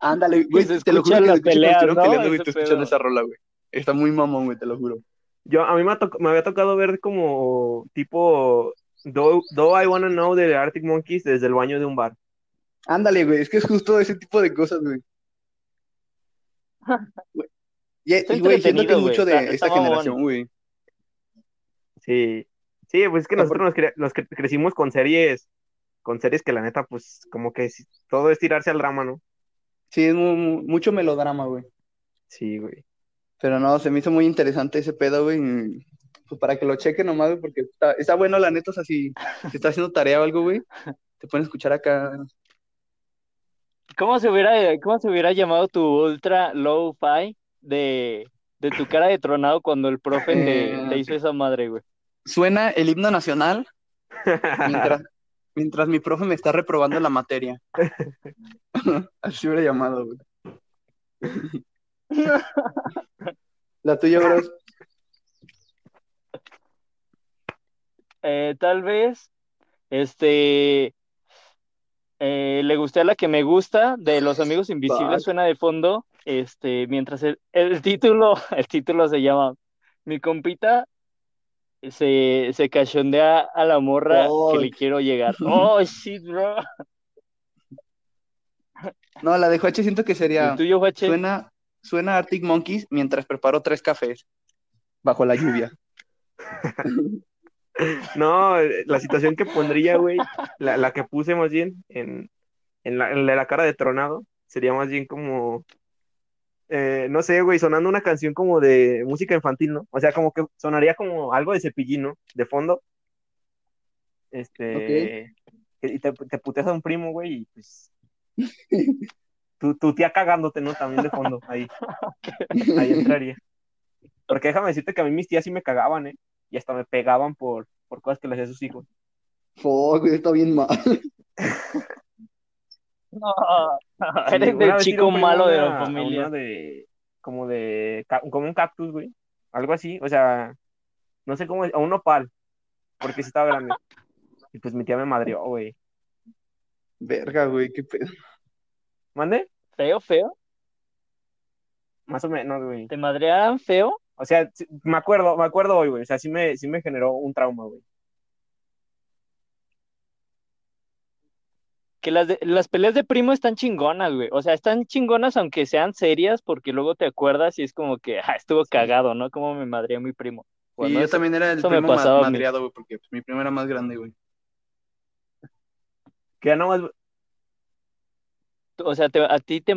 Ándale, güey, se te lo juro escuchan que peleas, ¿no? peleando, güey, Ese te escuchando pedo. esa rola, güey. Está muy mamón, güey, te lo juro. Yo, a mí me, había tocado ver como tipo Do, Do I Wanna Know de Arctic Monkeys desde el baño de un bar. Ándale, güey, es que es justo ese tipo de cosas, güey. Y, güey, siento que es mucho de está- esta generación, güey. Sí. Sí, pues es que nosotros nos, cre- nos cre- crecimos con series, con series que la neta, pues como que todo es tirarse al drama, ¿no? Sí, es mu- mu- mucho melodrama, güey. Sí, güey. Pero no, se me hizo muy interesante ese pedo, güey. Pues para que lo chequen nomás, güey, porque está, está bueno, la neta, o sea, si, si estás haciendo tarea o algo, güey, te pueden escuchar acá. ¿cómo se hubiera, cómo se hubiera llamado tu ultra low-fi de, de tu cara de tronado cuando el profe te, Eh, te hizo esa madre, güey? Suena el himno nacional mientras, mientras mi profe me está reprobando la materia. Así hubiera llamado, güey. La tuya, bro. Eh, tal vez, este, eh, le gusté a la que me gusta de Los Amigos Invisibles suena de fondo, este, mientras el, el título, el título se llama Mi compita se, se cachondea a la morra que le quiero llegar. Oh, shit, bro. No, la de Joache siento que ¿El sería. tuyo, Juache? Suena, suena Arctic Monkeys mientras preparo tres cafés bajo la lluvia. No, la situación que pondría, güey, la, la que puse más bien en, en, la, en la cara de tronado, sería más bien como, eh, no sé, güey, sonando una canción como de música infantil, ¿no? O sea, como que sonaría como algo de cepillín, ¿no? De fondo. Este, y te, te puteas a un primo, güey, y pues tu, tu tía cagándote, ¿no? También de fondo, ahí. Ahí entraría. Porque déjame decirte que a mí mis tías sí me cagaban, ¿eh? Y hasta me pegaban por, por cosas que les hacía a sus hijos. Fuck, güey, está bien mal. No, Sí, eres del chico malo de la familia. de, como de, como un cactus, güey. Algo así, o sea, no sé cómo, a un nopal, porque sí estaba grande. Y pues mi tía me madrió, güey. Verga, güey, qué pedo. ¿Mande? Feo, feo. Más o menos, güey. ¿Te madrearan feo? O sea, me acuerdo, me acuerdo hoy, güey. O sea, sí me, sí me generó un trauma, güey. Que las, de- las peleas de primo están chingonas, güey. O sea, están chingonas aunque sean serias, porque luego te acuerdas y es como que, ah, estuvo cagado, ¿no? Como me madreó mi primo. Y Bueno, yo eso- también era el primo a mí. madreado, güey, porque pues, mi primo era más grande, güey. Que ya nomás, O sea, te- a ti te,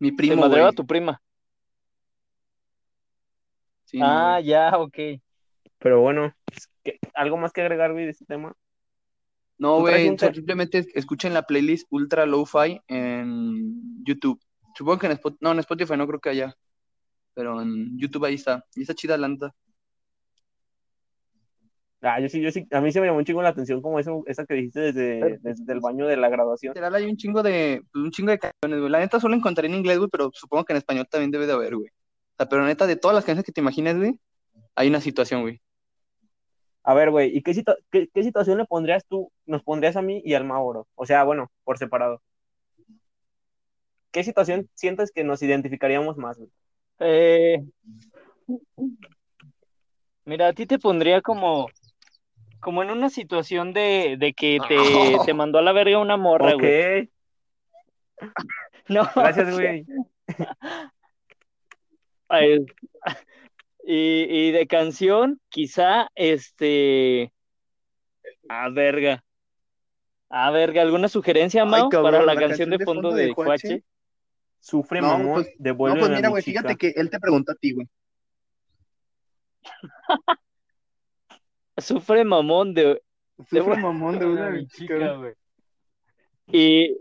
Mi te primo, madreaba güey. tu prima. Sí, ah, güey. ya, ok. pero bueno, ¿qué- ¿algo más que agregar, güey, de este tema? No, ¿Tú traes güey, simplemente es- escuchen la playlist Ultra Lo-Fi en YouTube. Supongo que en Spotify, no, en Spotify no creo que haya, pero en YouTube ahí está. Y está chida la neta. Ah, yo sí, yo sí, a mí se me llamó un chingo la atención como eso, esa que dijiste desde, desde el baño de la graduación. Literal hay un chingo de, pues, un chingo de canciones, güey. La neta solo encontré en inglés, güey, pero supongo que en español también debe de haber, güey. O sea, pero neta, de todas las canciones que te imagines, güey, hay una situación, güey. A ver, güey, ¿y qué, situa- qué, qué situación le pondrías tú, nos pondrías a mí y al Mauro? O sea, bueno, por separado. ¿Qué situación sientes que nos identificaríamos más, güey? Eh, mira, a ti te pondría como, como en una situación de, de que te, te mandó a la verga una morra, Ok, güey. No, gracias, güey. Ay, Y, y de canción, quizá, este, a verga. A verga, ¿alguna sugerencia, Ay, Mau, cabrón, para la, la canción de fondo de Juache? Sufre, No, mamón, pues- devuelve No, pues mira, mi güey, fíjate que él te preguntó a ti, güey. Sufre mamón de, Sufre mamón de una mi chica, güey. Y,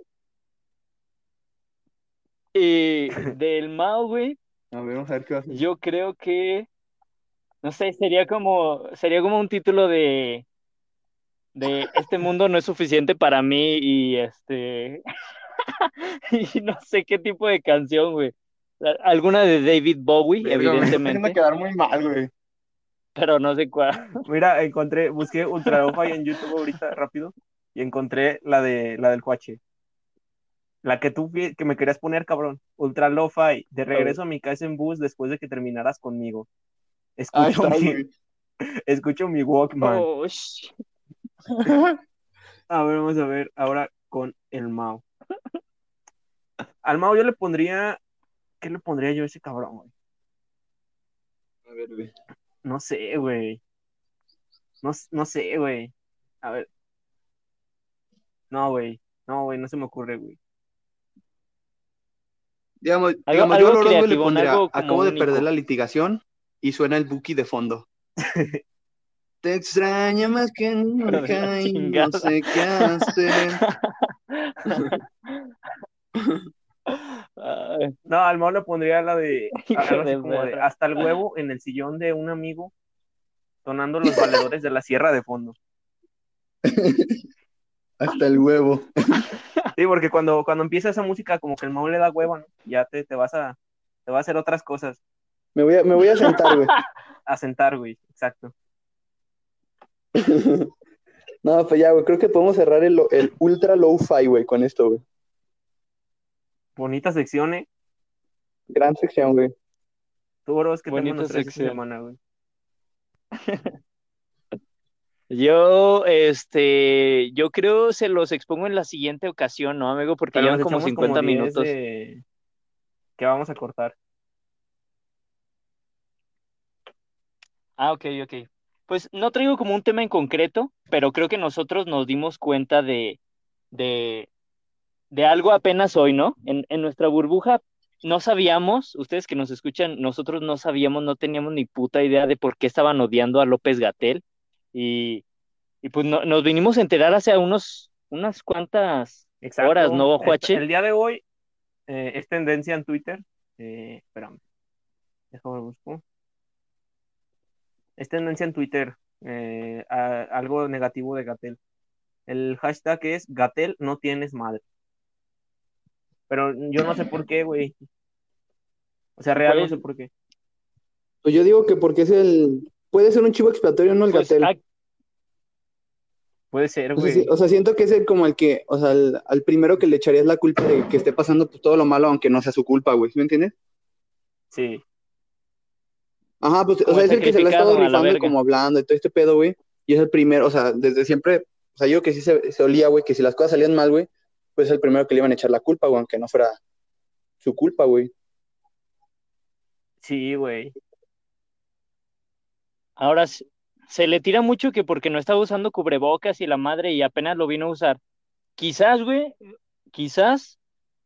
y del Mau, güey, A ver, vamos a ver qué va a hacer. yo creo que, no sé, sería como, sería como un título de, de Este mundo no es suficiente para mí y este, y no sé qué tipo de canción, güey. Alguna de David Bowie, güey, me evidentemente, quedar muy mal, güey. pero no sé cuál. Mira, encontré, busqué Ultra Lo-Fi en YouTube ahorita rápido y encontré la de la del Juache. La que tú que me querías poner, cabrón. Ultra Lo-Fi, de regreso a mi casa en bus después de que terminaras conmigo. Ay, Escucho, mi, escucho mi Walkman. Oh, A ver, vamos a ver ahora con el Mao. Al Mao yo le pondría, ¿qué le pondría yo a ese cabrón, güey? A ver, güey. No sé, güey. No, no sé, güey. A ver. No, güey. No, güey, no se me ocurre, güey. Digamos, Algo- digamos, algo yo a Loro, güey, le creativo, pondría, algo acabo de único. perder la litigación y suena el Buki de fondo. Te extraña más que nunca y no sé qué hacer. No, al Mao le pondría la de, como hasta el huevo en el sillón de un amigo, sonando los valedores de la sierra de fondo. Hasta el huevo. Sí, porque cuando, cuando empieza esa música, como que el Mao le da huevo, ¿no? Ya te, te vas a, te va a hacer otras cosas. Me voy a, me voy a sentar, güey. A sentar, güey. Exacto. No, pues ya, güey, creo que podemos cerrar el, el ultra low-fi, güey, con esto, güey. Bonita sección, ¿eh? Gran sección, güey. Tú, bro, es que Bonita sección. semana, güey. Yo, este, yo creo se los expongo en la siguiente ocasión, ¿no, amigo? Porque Pero llevan como echamos 50 10 minutos. de- que vamos a cortar. Ah, ok, ok. pues no traigo como un tema en concreto, pero creo que nosotros nos dimos cuenta de, de, de algo apenas hoy, ¿no? En, en nuestra burbuja no sabíamos, ustedes que nos escuchan, nosotros no sabíamos, no teníamos ni puta idea de por qué estaban odiando a López Gatel. Y, y pues no, nos vinimos a enterar hace unos, unas cuantas Exacto. horas, ¿no, Juache? El día de hoy eh, es tendencia en Twitter. Eh, espérame. Déjame busco. Es tendencia en Twitter. eh, a- algo negativo de Gatel. El hashtag es Gatel no tienes madre. Pero yo no sé por qué, güey. O sea, real no Pues- sé por qué. Pues yo digo que porque es el. Puede ser un chivo expiatorio, no el Pues, Gatel. ah, Puede ser, O sea, güey. sí- o sea, siento que es el como el que, o sea, al, al primero que le echarías la culpa de que esté pasando pues, todo lo malo, aunque no sea su culpa, güey. ¿Sí me entiendes? Sí. Ajá, pues, o sea, es el que se le ha estado la rifando como hablando y todo este pedo, güey. Y es el primero, o sea, desde siempre, o sea, yo que sí se, se olía, güey, que si las cosas salían mal, güey, pues es el primero que le iban a echar la culpa, güey, aunque no fuera su culpa, güey. Sí, güey. Ahora se le tira mucho que porque no estaba usando cubrebocas y la madre y apenas lo vino a usar. Quizás, güey, quizás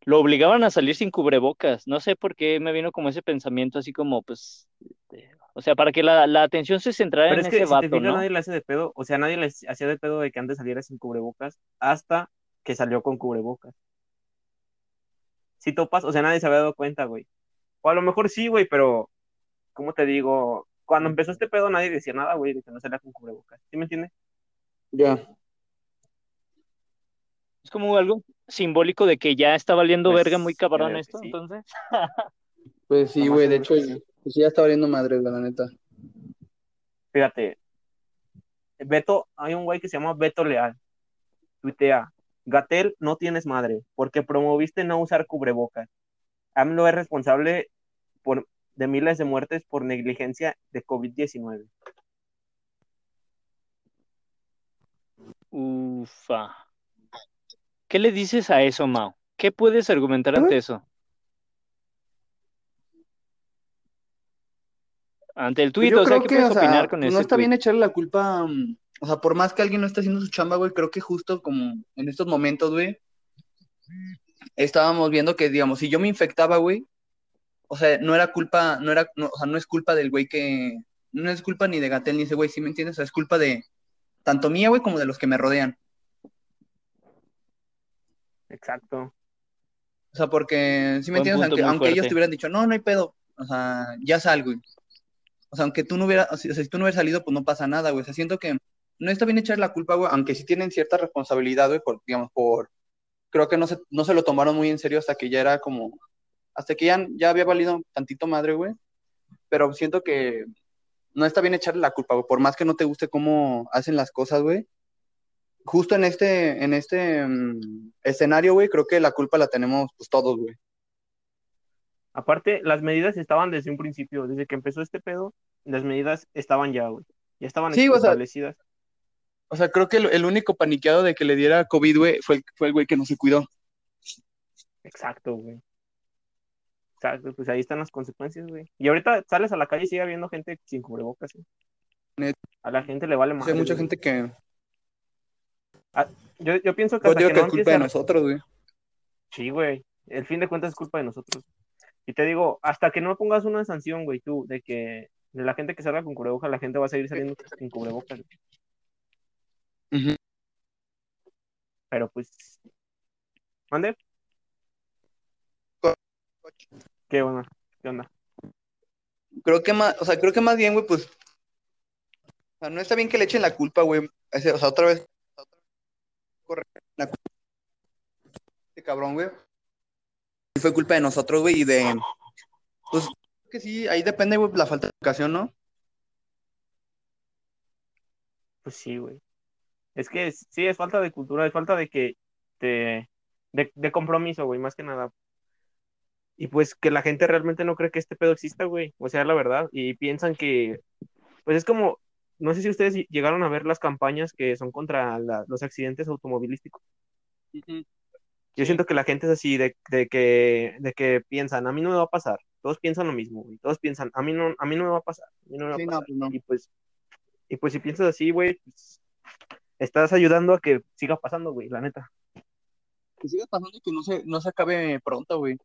lo obligaban a salir sin cubrebocas. No sé por qué me vino como ese pensamiento así como, pues, este, o sea, para que la, la atención se centrara Pero en es que ese si te vato, fijas, ¿no? nadie le hace de pedo. O sea, nadie le hacía de pedo de que antes saliera sin cubrebocas hasta que salió con cubrebocas. Si topas, o sea, nadie se había dado cuenta, güey. O a lo mejor sí, güey, pero, ¿cómo te digo? Cuando empezó este pedo nadie decía nada, güey, de que no salía con cubrebocas. ¿Sí me entiendes? Ya. Es como algo simbólico de que ya está valiendo Pues, verga muy cabrón esto, sí. entonces. Pues sí, güey, de hecho, pues ya está valiendo madre, la neta. Fíjate, Beto, hay un güey que se llama Beto Leal. Tuitea, Gatel, no tienes madre, porque promoviste no usar cubrebocas. AMLO es responsable por, de miles de muertes por negligencia de COVID-19. Ufa. ¿Qué le dices a eso, Mao? ¿Qué puedes argumentar ¿Eh? ante eso? Ante el tuit, o sea, creo ¿qué que, puedes o sea, opinar con ese no está bien echarle la culpa, mm, o sea, por más que alguien no esté haciendo su chamba, güey, creo que justo como en estos momentos, güey, estábamos viendo que, digamos, si yo me infectaba, güey, o sea, no era culpa, no era, no, o sea, no es culpa del güey que, no es culpa ni de Gatel ni ese güey, ¿sí me entiendes? O sea, es culpa de tanto mía, güey, como de los que me rodean. Exacto. O sea, porque, ¿sí me Buen entiendes? Aunque, ellos te hubieran dicho, no, no hay pedo, o sea, ya salgo, güey. O sea, aunque tú no hubieras, o sea, si tú no hubieras salido, pues no pasa nada, güey. O sea, siento que no está bien echar la culpa, güey, aunque sí tienen cierta responsabilidad, güey, por, digamos, por, creo que no se, no se lo tomaron muy en serio hasta que ya era como, hasta que ya, ya había valido tantito madre, güey. Pero siento que no está bien echarle la culpa, güey, por más que no te guste cómo hacen las cosas, güey. Justo en este, en este mm, escenario, güey, creo que la culpa la tenemos, pues, todos, güey. Aparte, las medidas estaban desde un principio, desde que empezó este pedo, las medidas estaban ya, güey. Ya estaban Sí, o sea, establecidas. O sea, creo que el, el único paniqueado de que le diera COVID, güey, fue el, fue el güey que no se cuidó. Exacto, güey. Exacto, pues ahí están las consecuencias, güey. Y ahorita sales a la calle y sigue habiendo gente sin cubrebocas, güey. Net. A la gente le vale más. hay mucha gente que. Yo, yo pienso que Yo hasta digo que que no es culpa de nosotros, güey. Sí, güey. El fin de cuentas es culpa de nosotros. Y te digo, hasta que no pongas una sanción, güey, tú, de que de la gente que salga con cubrebocas, la gente va a seguir saliendo sin cubrebocas. Pero pues. ¿Mande? ¿Qué onda? ¿Qué onda? Creo que más, o sea, creo que más bien, güey, pues. O sea, no está bien que le echen la culpa, güey. O sea, otra vez. La. Este cabrón, güey. Y fue culpa de nosotros, güey, y de. Pues que sí, ahí depende, güey, la falta de educación, ¿no? Pues sí, güey. Es que sí, es falta de cultura, es falta de que te, de, de compromiso, güey, más que nada. Y pues que la gente realmente no cree que este pedo exista, güey. O sea, la verdad. Y piensan que, pues es como, no sé si ustedes llegaron a ver las campañas que son contra la- los accidentes automovilísticos. Yo siento que la gente es así, de, de que, de que piensan, a mí no me va a pasar. Todos piensan lo mismo, güey. Todos piensan, a mí no, a mí no me va a pasar. A mí no me va a Sí, pasar. pues no. Y pues, Y pues si piensas así, güey, pues, estás ayudando a que siga pasando, güey, la neta. Que siga pasando y que no se, no se acabe pronto, güey.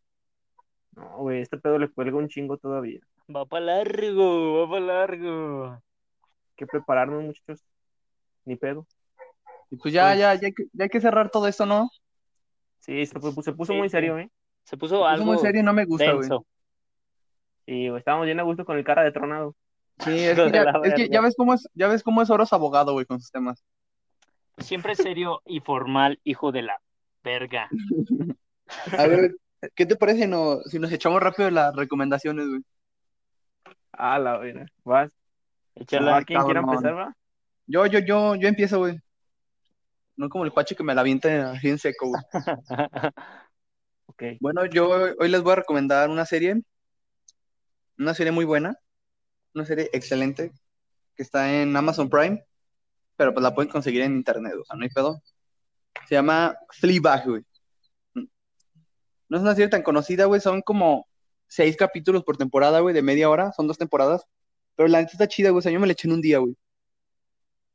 No, güey, este pedo le cuelga un chingo todavía. Va para largo, va para largo. Que prepararnos, muchachos. Ni pedo. Y pues ya, Pues- ya, ya hay, que, ya hay que cerrar todo esto, ¿no? Sí, se, pu- se puso Sí, muy serio, ¿eh? Se puso algo muy serio y no me gusta, güey. Sí, güey, estábamos bien a gusto con el cara de tronado. Sí, es que, ya, la es que verga. ya ves cómo es, ya ves cómo es Oros abogado, güey, con sus temas. Siempre serio y formal, hijo de la verga. A ver, ¿qué te parece no, si nos echamos rápido las recomendaciones, güey? Ah, la verdad. Vas. Échala. Ay, ¿Quién quiere empezar, va? Yo, yo, yo, yo empiezo, güey. No como el cuache que me la avienta así en seco, güey. Ok. Bueno, yo hoy les voy a recomendar una serie, una serie muy buena, una serie excelente, que está en Amazon Prime, pero pues la pueden conseguir en internet, o sea, no hay pedo. Se llama Fleabag, güey. No es una serie tan conocida, güey, son como seis capítulos por temporada, güey, de media hora, son dos temporadas, pero la neta está chida, güey, o sea, yo me la eché en un día, güey.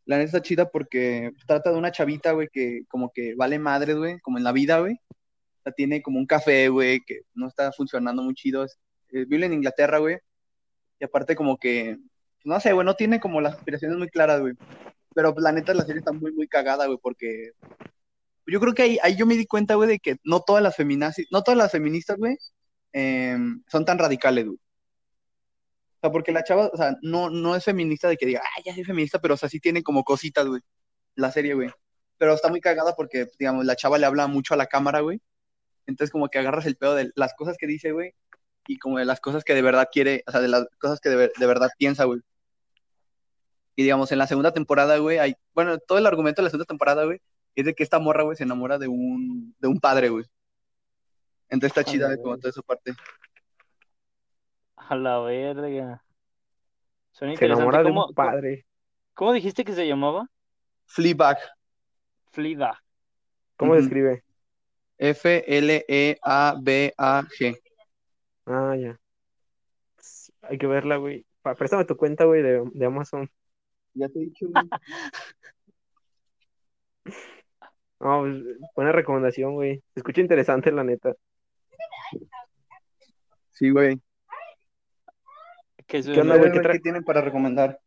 La neta está chida porque trata de una chavita, güey, que como que vale madres, güey, como en la vida, güey. O sea, tiene como un café, güey, que no está funcionando muy chido. Eh, vive en Inglaterra, güey. Y aparte como que, no sé, güey, no tiene como las aspiraciones muy claras, güey. Pero pues, la neta la serie está muy, muy cagada, güey, porque yo creo que ahí, ahí yo me di cuenta, güey, de que no todas las no todas las feministas, güey, em, son tan radicales, güey. Sea, porque la chava, o sea, no, no es feminista de que diga, ah, ya soy feminista, pero o sea, sí tiene como cositas, güey, la serie, güey. Pero está muy cagada porque, digamos, la chava le habla mucho a la cámara, güey. Entonces como que agarras el pedo de las cosas que dice, güey, y como de las cosas que de verdad quiere, o sea, de las cosas que de, ver- de verdad piensa, güey. Y digamos, en la segunda temporada, güey, hay, bueno, todo el argumento de la segunda temporada, güey, es de que esta morra, güey, se enamora de un, de un padre, güey. Entonces está chida, güey, como toda esa parte. A la verga. Suena Se enamora de ¿Cómo, un padre. ¿Cómo dijiste que se llamaba? Fleabag, Flida. ¿Cómo Ujú. se escribe? E F-L-E-A-B-A-G. Ah, ya. Hay que verla, güey. Préstame tu cuenta, güey, de, de Amazon. Ya te he dicho, güey. No, pues, buena recomendación, güey. Se escucha interesante, la neta. Sí, güey. Que ¿Qué onda, güey? ¿Qué ¿Qué tienen para recomendar?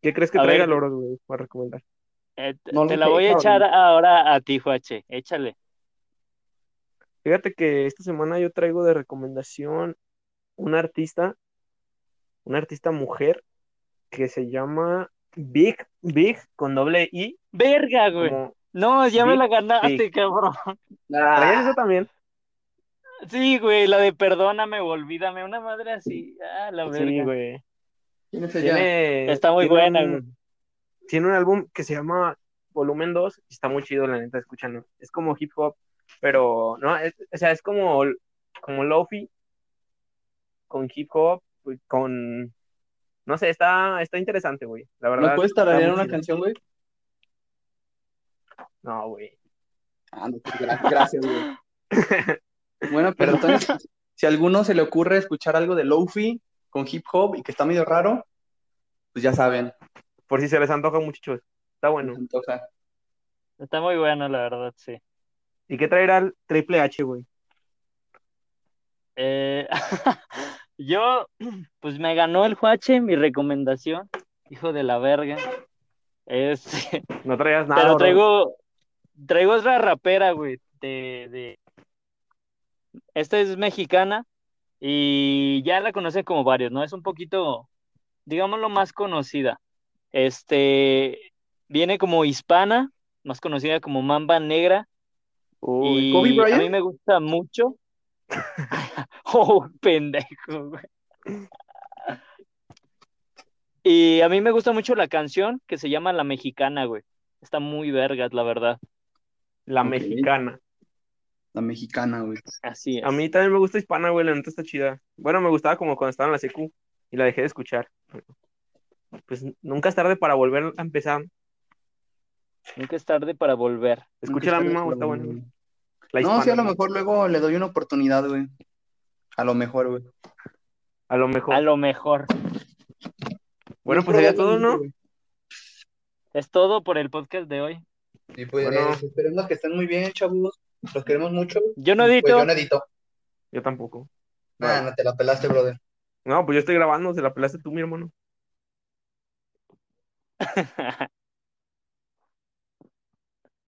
¿Qué crees que A traiga ver. Loros, güey, para recomendar? Eh, te No lo te la voy a echar ahora a ti, Juache. Échale. Fíjate que esta semana yo traigo de recomendación una artista, una artista mujer que se llama Big, Big con doble I, Verga, güey. como No, ya me la ganaste, Big. cabrón. ¿Traías eso también? Sí, güey, la de perdóname olvídame. Una madre así. Ah, la verga. Sí, güey. ¿Quién es ella? Tiene, Está muy tiene buena, un- tiene un álbum que se llama Volumen 2 y está muy chido, la neta, escúchalo. Es como hip hop, pero no, es- o sea, es como, como lofi con hip hop, con no sé, está, está interesante, güey. La verdad. ¿No puedes tararear una chido. canción, güey? No, güey. Ah, no, pues, gra- gracias, güey. Bueno, pero entonces, si a alguno se le ocurre escuchar algo de lofi con hip hop y que está medio raro, pues ya saben. Por si se les antoja, muchachos. Está bueno. Antoja. Está muy bueno, la verdad, sí. ¿Y qué traerá el Triple H, güey? Eh, yo, pues me ganó el Juache, mi recomendación. Hijo de la verga. Este, No traías nada. pero bro. traigo, traigo otra rapera, güey, de, de... Esta es mexicana y ya la conocen como varios, ¿no? Es un poquito, digámoslo, más conocida. Este, viene como hispana, más conocida como Mamba Negra. Uy, Y ¿Kobe Bryant? a mí me gusta mucho. oh, pendejo, güey. Y a mí me gusta mucho la canción que se llama La Mexicana, güey. Está muy vergas, la verdad. la mexicana. La mexicana, güey. Así es. A mí también me gusta hispana, güey, la neta está chida. Bueno, me gustaba como cuando estaba en la secu y la dejé de escuchar. Pues nunca es tarde para volver a empezar. Nunca es tarde para volver. Escucha la misma, está buena. güey. La No, hispana, sí, a lo güey. mejor luego le doy una oportunidad, güey. A lo mejor, güey. A lo mejor. A lo mejor. Bueno, pues sería todo, ¿no? güey. Es todo por el podcast de hoy. Y pues Bueno. eh, esperemos que estén muy bien, chavos. Los queremos mucho. Yo no Pues edito. yo no edito. Yo tampoco. Ah, no te la pelaste, brother. No, pues yo estoy grabando, se la pelaste tú, mi hermano.